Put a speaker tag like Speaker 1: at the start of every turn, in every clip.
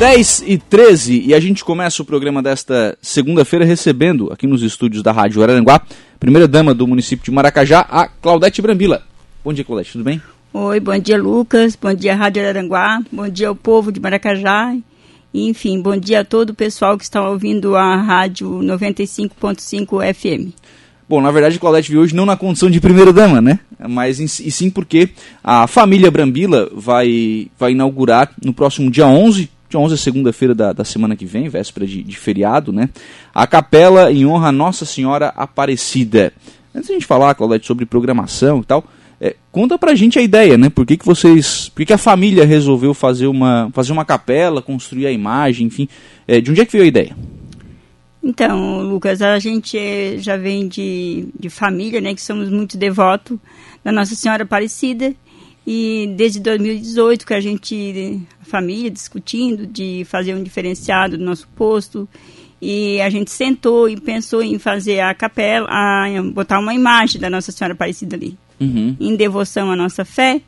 Speaker 1: 10 e 13 e a gente começa o programa desta segunda-feira recebendo aqui nos estúdios da Rádio Araranguá, primeira dama do município de Maracajá, a Claudete Brambila. Bom dia, Claudete, tudo bem?
Speaker 2: Oi, bom dia, Lucas. Bom dia, Rádio Araranguá. Bom dia ao povo de Maracajá. Enfim, bom dia a todo o pessoal que está ouvindo a Rádio 95.5 FM.
Speaker 1: Bom, na verdade, Claudete veio hoje não na condição de primeira-dama, né? Mas e sim porque a família Brambila vai, vai inaugurar no próximo dia 11 dia 11 é segunda-feira da, da semana que vem, véspera de, de feriado, né? A capela em honra a Nossa Senhora Aparecida. Antes de a gente falar, Claudete, sobre programação e tal, é, conta pra gente a ideia, né? Por que, que vocês. Por que, que a família resolveu fazer uma, fazer uma capela, construir a imagem, enfim. É, de onde é que veio a ideia?
Speaker 2: Então, Lucas, a gente já vem de, de família, né? Que somos muito devotos da Nossa Senhora Aparecida. E desde 2018 que a gente, a família, discutindo de fazer um diferenciado do nosso posto. E a gente sentou e pensou em fazer a capela, a, botar uma imagem da Nossa Senhora Aparecida ali. Uhum. Em devoção à nossa fé.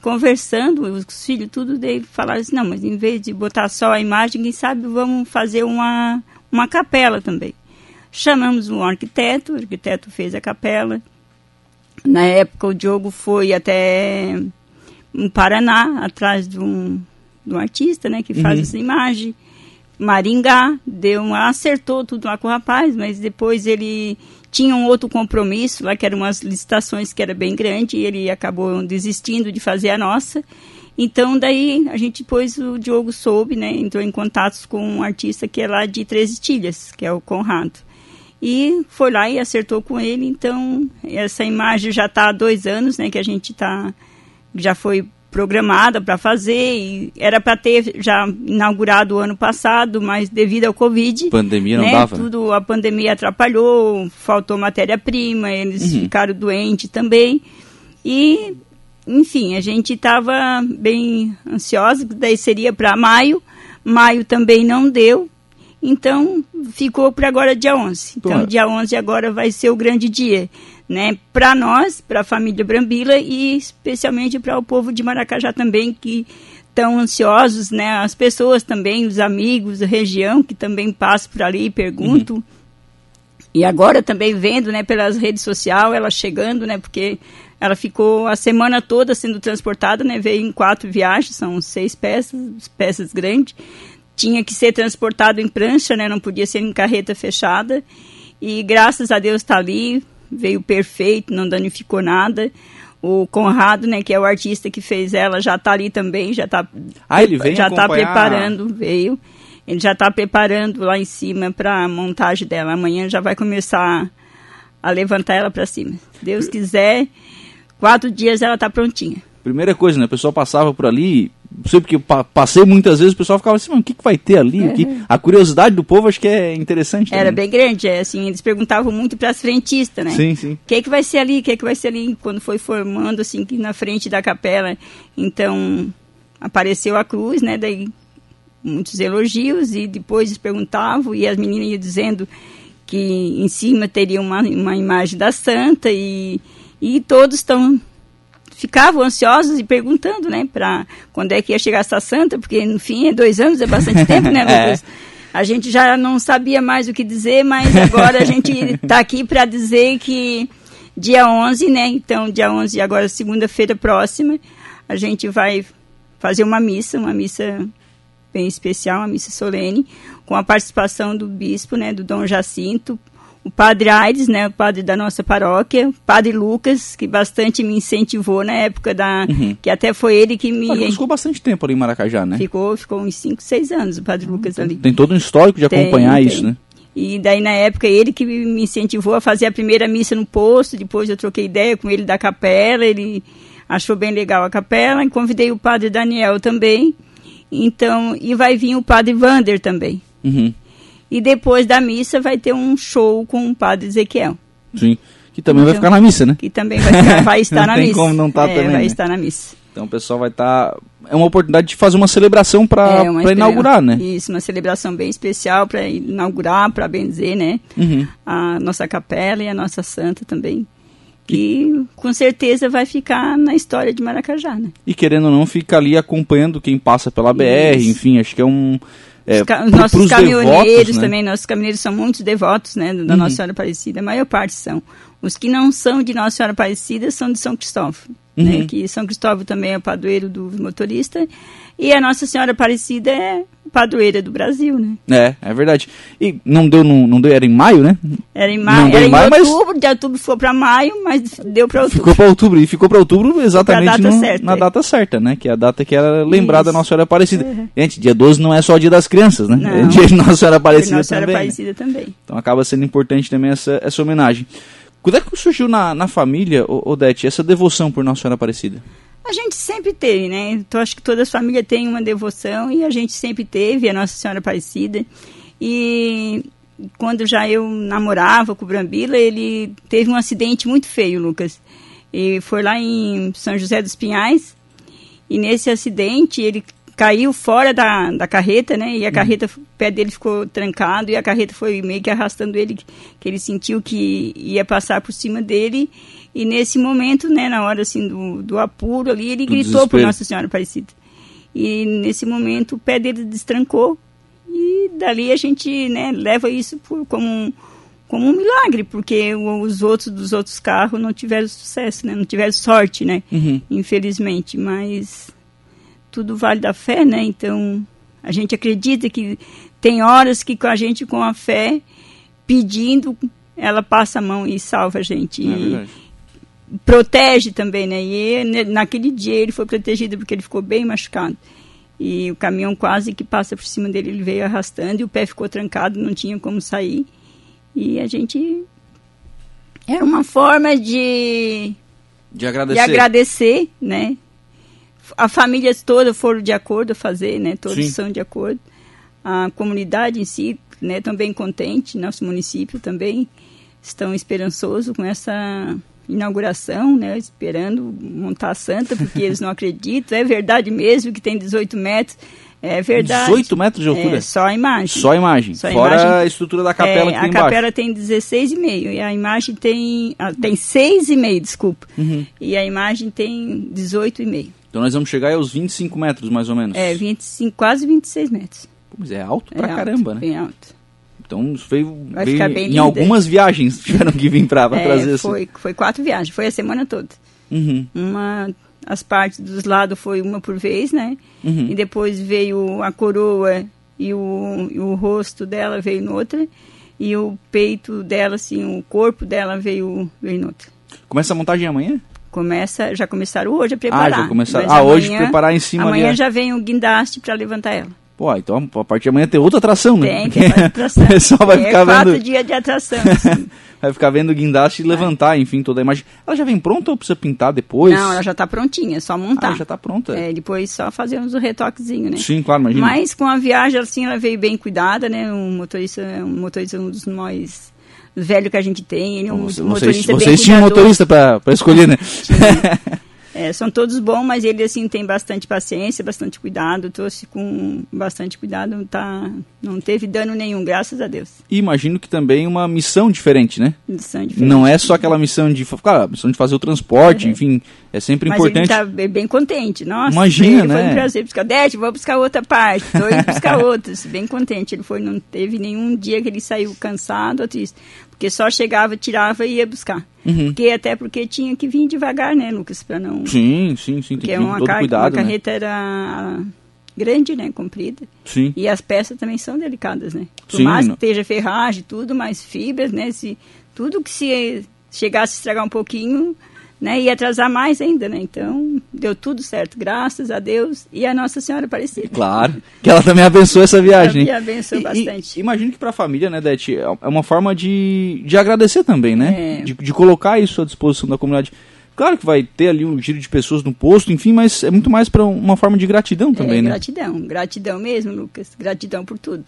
Speaker 2: Conversando, os filhos tudo, daí falaram assim, não, mas em vez de botar só a imagem, quem sabe vamos fazer uma, uma capela também. Chamamos um arquiteto, o arquiteto fez a capela. Na época o Diogo foi até no Paraná, atrás de um, de um artista, né, que faz uhum. essa imagem. Maringá, deu uma, acertou tudo lá com o rapaz, mas depois ele tinha um outro compromisso lá, que eram umas licitações que era bem grande, e ele acabou desistindo de fazer a nossa. Então, daí, a gente depois, o Diogo soube, né, entrou em contatos com um artista que é lá de Três Estilhas, que é o Conrado. E foi lá e acertou com ele, então, essa imagem já está há dois anos, né, que a gente está já foi programada para fazer e era para ter já inaugurado o ano passado, mas devido ao Covid,
Speaker 1: pandemia não
Speaker 2: né,
Speaker 1: dava.
Speaker 2: Tudo a pandemia atrapalhou, faltou matéria-prima, eles uhum. ficaram doentes também. E enfim, a gente estava bem ansiosa, daí seria para maio. Maio também não deu. Então, ficou para agora dia 11. Então, Pô. dia 11 agora vai ser o grande dia né, para nós, para a família Brambila e especialmente para o povo de Maracajá também que estão ansiosos, né, as pessoas também, os amigos da região que também passam por ali e perguntam. Uhum. E agora também vendo, né, pelas redes sociais, ela chegando, né, porque ela ficou a semana toda sendo transportada, né, veio em quatro viagens, são seis peças, peças grandes. Tinha que ser transportado em prancha, né, não podia ser em carreta fechada. E graças a Deus está ali, veio perfeito, não danificou nada. O Conrado, né, que é o artista que fez ela, já está ali também, já está
Speaker 1: ah, ele vem
Speaker 2: já está preparando, veio. Ele já está preparando lá em cima para a montagem dela. Amanhã já vai começar a levantar ela para cima. Deus quiser, quatro dias ela está prontinha.
Speaker 1: Primeira coisa, né? O pessoal passava por ali, sei porque passei muitas vezes, o pessoal ficava assim, o que, que vai ter ali? É. A curiosidade do povo acho que é interessante.
Speaker 2: Também. Era bem grande, é, assim, eles perguntavam muito para as frentistas, né?
Speaker 1: Sim, sim. O
Speaker 2: que, que vai ser ali? O que, que vai ser ali? Quando foi formando, assim, na frente da capela. Então, apareceu a cruz, né? Daí, muitos elogios e depois eles perguntavam e as meninas iam dizendo que em cima teria uma, uma imagem da santa e, e todos estão ficavam ansiosos e perguntando, né, para quando é que ia chegar essa santa, porque no fim é dois anos, é bastante tempo, né, é. Lucas? É. A gente já não sabia mais o que dizer, mas agora a gente está aqui para dizer que dia 11, né, então dia 11, agora segunda-feira próxima, a gente vai fazer uma missa, uma missa bem especial, uma missa solene, com a participação do bispo, né, do Dom Jacinto, o padre Aires, né, o padre da nossa paróquia, o padre Lucas, que bastante me incentivou na época da. Uhum. que até foi ele que me.
Speaker 1: Mas ficou bastante tempo ali em Maracajá, né?
Speaker 2: Ficou, ficou uns 5, 6 anos o padre. Lucas ali.
Speaker 1: Tem todo um histórico de acompanhar tem. isso, né?
Speaker 2: E daí, na época, ele que me incentivou a fazer a primeira missa no posto, depois eu troquei ideia com ele da capela, ele achou bem legal a capela, e convidei o padre Daniel também, então, e vai vir o padre Vander também. Uhum. E depois da missa vai ter um show com o padre Ezequiel.
Speaker 1: Sim. Que também então, vai ficar na missa, né?
Speaker 2: Que também vai, ficar, vai estar na missa.
Speaker 1: como não tá é, também.
Speaker 2: Vai
Speaker 1: né?
Speaker 2: estar na missa.
Speaker 1: Então o pessoal vai estar. Tá... É uma oportunidade de fazer uma celebração para é inaugurar, né?
Speaker 2: Isso, uma celebração bem especial para inaugurar, para benzer, né? Uhum. A nossa capela e a nossa santa também. que com certeza vai ficar na história de Maracajá, né?
Speaker 1: E querendo ou não, fica ali acompanhando quem passa pela BR, Isso. enfim, acho que é um... É,
Speaker 2: Os nossos caminhoneiros devotos, né? também, nossos caminhoneiros são muitos devotos, né, da uhum. Nossa Senhora Aparecida, a maior parte são. Os que não são de Nossa Senhora Aparecida são de São Cristóvão, uhum. né, que São Cristóvão também é o padroeiro do motorista, e a Nossa Senhora Aparecida é padroeira do Brasil, né?
Speaker 1: É, é verdade. E não deu, não, não deu, era em maio, né?
Speaker 2: Era em maio, era em, maio, outubro, mas... de outubro foi para maio, mas deu para outubro.
Speaker 1: Ficou para outubro, e ficou para outubro exatamente data no, certa, na é. data certa, né? Que é a data que era lembrada da Nossa Senhora Aparecida. Uhum. Gente, dia 12 não é só o dia das crianças, né? Não. É dia de Nossa Senhora Aparecida Nossa Senhora também. Aparecida né? também. Então acaba sendo importante também essa, essa homenagem. Quando é que surgiu na, na família, Odete, essa devoção por Nossa Senhora Aparecida?
Speaker 2: A gente sempre teve, né? Então acho que toda a família tem uma devoção e a gente sempre teve a Nossa Senhora Aparecida. E quando já eu namorava com o Brambila, ele teve um acidente muito feio, Lucas. E foi lá em São José dos Pinhais. E nesse acidente ele caiu fora da, da carreta, né? E a uhum. carreta, o pé dele ficou trancado e a carreta foi meio que arrastando ele, que ele sentiu que ia passar por cima dele. E nesse momento, né, na hora assim do, do apuro ali, ele do gritou desespero. por Nossa Senhora Aparecida. E nesse momento o pé dele destrancou e dali a gente, né, leva isso por, como um, como um milagre, porque os outros dos outros carros não tiveram sucesso, né, não tiveram sorte, né, uhum. infelizmente, mas tudo vale da fé, né, então a gente acredita que tem horas que com a gente com a fé pedindo, ela passa a mão e salva a gente. É e, protege também, né? E né, naquele dia ele foi protegido porque ele ficou bem machucado. E o caminhão quase que passa por cima dele, ele veio arrastando e o pé ficou trancado, não tinha como sair. E a gente era uma forma de
Speaker 1: de agradecer,
Speaker 2: de agradecer né? A família toda foram de acordo a fazer, né? Todos Sim. são de acordo. A comunidade em si, né, também contente, nosso município também estão esperançoso com essa inauguração, né, esperando montar a santa, porque eles não acreditam. É verdade mesmo que tem 18 metros. É verdade.
Speaker 1: 18 metros de altura?
Speaker 2: É, só a imagem.
Speaker 1: Só a imagem. Só a Fora imagem, a estrutura da capela é, que tem
Speaker 2: A embaixo. capela tem 16,5 e a imagem tem... Ah, tem 6,5, desculpa. Uhum. E a imagem tem 18,5.
Speaker 1: Então nós vamos chegar aos 25 metros, mais ou menos.
Speaker 2: É, 25, quase 26 metros.
Speaker 1: Mas é alto pra
Speaker 2: é
Speaker 1: caramba,
Speaker 2: alto,
Speaker 1: né?
Speaker 2: Bem alto.
Speaker 1: Então veio, veio em linda. algumas viagens tiveram que vir para é, trazer
Speaker 2: foi, assim. foi quatro viagens, foi a semana toda. Uhum. Uma, as partes dos lados foi uma por vez, né? Uhum. E depois veio a coroa e o, e o rosto dela veio noutra. E o peito dela, assim, o corpo dela veio, veio noutra.
Speaker 1: Começa a montagem amanhã?
Speaker 2: Começa, já começaram hoje a preparar.
Speaker 1: Ah, já começaram. Ah, amanhã, hoje preparar em cima
Speaker 2: Amanhã ali, já vem o guindaste para levantar ela.
Speaker 1: Pô, então a partir de amanhã tem outra atração,
Speaker 2: né? Tem, tem atração.
Speaker 1: o pessoal vai é, ficar
Speaker 2: quatro
Speaker 1: vendo...
Speaker 2: dias de atração.
Speaker 1: vai ficar vendo o guindaste e levantar, enfim, toda a imagem. Ela já vem pronta ou precisa pintar depois?
Speaker 2: Não, ela já está prontinha, é só montar.
Speaker 1: Ah, já está pronta.
Speaker 2: É, depois só fazemos o retoquezinho, né?
Speaker 1: Sim, claro, imagina.
Speaker 2: Mas com a viagem, assim, ela veio bem cuidada, né? Um motorista, um motorista um dos mais velhos que a gente tem. Ele é um
Speaker 1: vocês,
Speaker 2: motorista
Speaker 1: vocês, vocês tinham motorista para escolher, né?
Speaker 2: É, são todos bons, mas ele assim tem bastante paciência, bastante cuidado, trouxe com bastante cuidado, tá, não teve dano nenhum, graças a Deus.
Speaker 1: E imagino que também uma missão diferente, né?
Speaker 2: Missão diferente.
Speaker 1: Não é só aquela missão de, claro, missão de fazer o transporte, uhum. enfim, é sempre
Speaker 2: mas
Speaker 1: importante.
Speaker 2: Mas ele tá bem contente, nossa.
Speaker 1: Imagina, né?
Speaker 2: Foi um prazer buscar, Dete, vou buscar outra parte, indo buscar outras, bem contente. Ele foi, não teve nenhum dia que ele saiu cansado ou triste. Porque só chegava, tirava e ia buscar. Uhum. Porque, até porque tinha que vir devagar, né, Lucas? Para não.
Speaker 1: Sim, sim, sim.
Speaker 2: Porque
Speaker 1: tem que
Speaker 2: uma,
Speaker 1: todo
Speaker 2: car
Speaker 1: cuidado,
Speaker 2: uma carreta era grande, né? Comprida.
Speaker 1: Sim.
Speaker 2: E as peças também são delicadas, né? Por
Speaker 1: sim,
Speaker 2: mais
Speaker 1: não.
Speaker 2: que esteja ferragem, tudo, mais fibras, né? Se, tudo que se chegasse a estragar um pouquinho, né, ia atrasar mais ainda, né? Então, deu tudo certo, graças a Deus e a Nossa Senhora Aparecida.
Speaker 1: Claro, que ela também abençoou essa viagem.
Speaker 2: Ela abençoou
Speaker 1: e,
Speaker 2: bastante.
Speaker 1: Imagino que para a família, né, Dete, é, é uma forma de, de agradecer também, né? É. De, de colocar isso à disposição da comunidade. Claro que vai ter ali um giro de pessoas no posto, enfim, mas é muito mais para uma forma de gratidão também,
Speaker 2: é,
Speaker 1: né?
Speaker 2: Gratidão, gratidão mesmo, Lucas. Gratidão por tudo.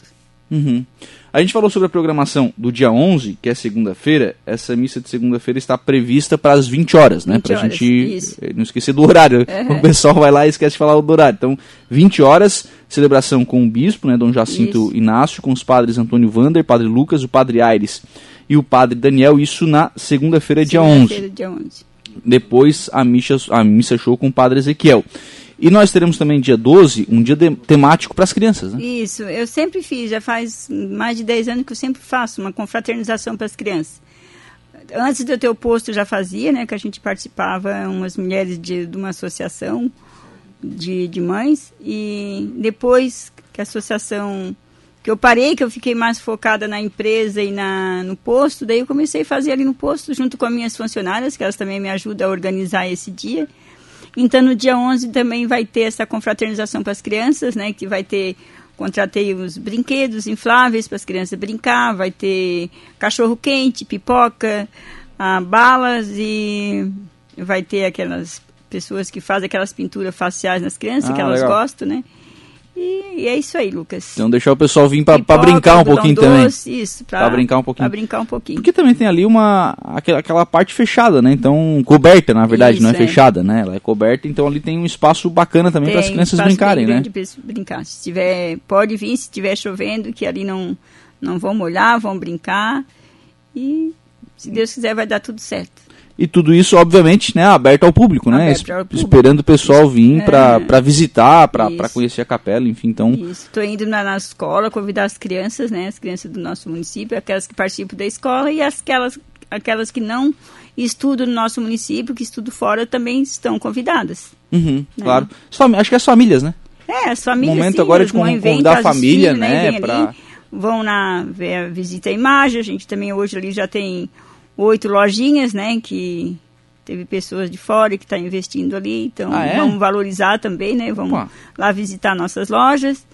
Speaker 1: Uhum. A gente falou sobre a programação do dia 11, que é segunda-feira. Essa missa de segunda-feira está prevista para as 20 horas, né? Para a gente
Speaker 2: isso.
Speaker 1: não esquecer do horário. Uhum. O pessoal vai lá e esquece de falar do horário. Então, 20 horas, celebração com o bispo, né? Dom Jacinto isso. Inácio, com os padres Antônio Vander, Padre Lucas, o Padre Aires e o padre Daniel, isso na segunda-feira, dia 11.
Speaker 2: Segunda-feira, dia 11.
Speaker 1: Depois a missa, a missa show com o padre Ezequiel. E nós teremos também dia 12, um dia de- temático para as crianças, né?
Speaker 2: Isso, eu sempre fiz, já faz mais de 10 anos que eu sempre faço uma confraternização para as crianças. Antes de eu ter o posto, eu já fazia, né? Que a gente participava, umas mulheres de, de uma associação de, de mães. E depois que a associação. que eu parei, que eu fiquei mais focada na empresa e na, no posto, daí eu comecei a fazer ali no posto, junto com as minhas funcionárias, que elas também me ajudam a organizar esse dia. Então, no dia 11 também vai ter essa confraternização para as crianças, né? Que vai ter, contratei os brinquedos infláveis para as crianças brincar, vai ter cachorro quente, pipoca, ah, balas e vai ter aquelas pessoas que fazem aquelas pinturas faciais nas crianças,
Speaker 1: Ah,
Speaker 2: que elas
Speaker 1: legal.
Speaker 2: gostam, né? E, é isso aí, Lucas.
Speaker 1: Então deixar o pessoal vir para brincar um pouquinho também.
Speaker 2: doce, Isso,
Speaker 1: Pra brincar um pouquinho.
Speaker 2: Para brincar um pouquinho.
Speaker 1: Porque também tem ali uma aquela, aquela parte fechada, né? Então, coberta, na verdade,
Speaker 2: Isso,
Speaker 1: não é,
Speaker 2: é.
Speaker 1: fechada, né? Ela é coberta, então ali tem um espaço bacana também para as crianças brincarem,
Speaker 2: bem
Speaker 1: né?
Speaker 2: grande pra brincar. Se tiver, pode vir, se estiver chovendo, que ali não, não vão molhar, vão brincar. E se Deus quiser, vai dar tudo certo.
Speaker 1: E tudo isso, obviamente, né, aberto ao público, né? Es-
Speaker 2: ao público.
Speaker 1: Esperando o pessoal vir
Speaker 2: É.
Speaker 1: para visitar,
Speaker 2: Isso.
Speaker 1: conhecer a capela, enfim, então.
Speaker 2: Isso. Estou indo na, na escola convidar as crianças, né? As crianças do nosso município, aquelas que participam da escola e aquelas, aquelas que não estudam no nosso município, que estudam fora, também estão convidadas.
Speaker 1: Uhum, claro. As fami- acho que as famílias, né?
Speaker 2: É, as famílias.
Speaker 1: Momento
Speaker 2: sim,
Speaker 1: agora de convidar a família,
Speaker 2: filhos,
Speaker 1: né,
Speaker 2: Vêm
Speaker 1: pra-
Speaker 2: ali, vão na ver, visita a imagem. A gente também hoje ali já tem oito lojinhas, né? Que teve pessoas de fora que estão investindo ali, então
Speaker 1: Ah, é?
Speaker 2: vamos valorizar também, né? Vamos
Speaker 1: Opa.
Speaker 2: lá visitar nossas lojas.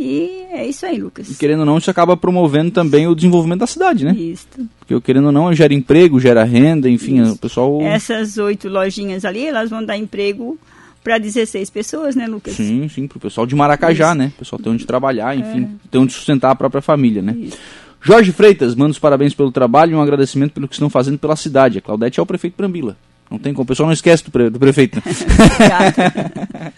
Speaker 2: E é isso aí, Lucas.
Speaker 1: E querendo ou não, isso acaba promovendo também o desenvolvimento da cidade, né?
Speaker 2: Isso.
Speaker 1: Porque querendo ou não, gera emprego, gera renda, enfim,
Speaker 2: Isso.
Speaker 1: o pessoal.
Speaker 2: Essas oito lojinhas ali, elas vão dar emprego para 16 pessoas, né, Lucas?
Speaker 1: Sim, sim, pro pessoal de Maracajá, né? O pessoal tem onde trabalhar, enfim, tem onde sustentar a própria família, né?
Speaker 2: É. Isso.
Speaker 1: Jorge Freitas, manda os parabéns pelo trabalho e um agradecimento pelo que estão fazendo pela cidade. A Claudete é o prefeito Brambila. Não tem como, o pessoal não esquece do, pre- do prefeito. né?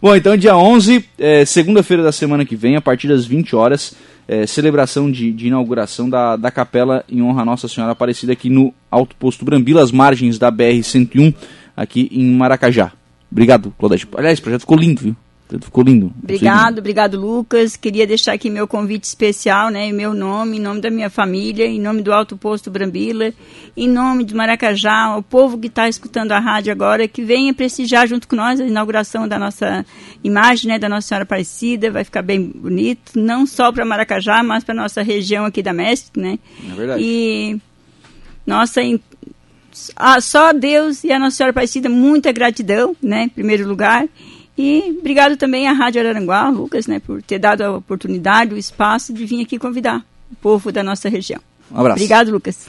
Speaker 1: Bom, então dia 11, é, segunda-feira da semana que vem, a partir das 20 horas, é, celebração de, de inauguração da, da capela em honra a Nossa Senhora Aparecida aqui no Alto Posto Brambila, às margens da BR-101, aqui em Maracajá. Obrigado, Claudete. Aliás, o projeto ficou lindo, viu? O projeto ficou lindo.
Speaker 2: Obrigado, obrigado, Lucas. Queria deixar aqui meu convite especial, né, em meu nome, em nome da minha família, em nome do Alto Posto Brambila, em nome de Maracajá, o povo que está escutando a rádio agora, que venha prestigiar junto com nós a inauguração da nossa imagem, né, da Nossa Senhora Aparecida, vai ficar bem bonito, não só para Maracajá, mas para nossa região aqui da Mestre, né?
Speaker 1: É verdade.
Speaker 2: E nossa, só Deus e a Nossa Senhora Aparecida, muita gratidão, né, em primeiro lugar. E obrigado também à Rádio Araranguá, Lucas, né, por ter dado a oportunidade, o espaço de vir aqui convidar o povo da nossa região.
Speaker 1: Um abraço.
Speaker 2: Obrigado, Lucas.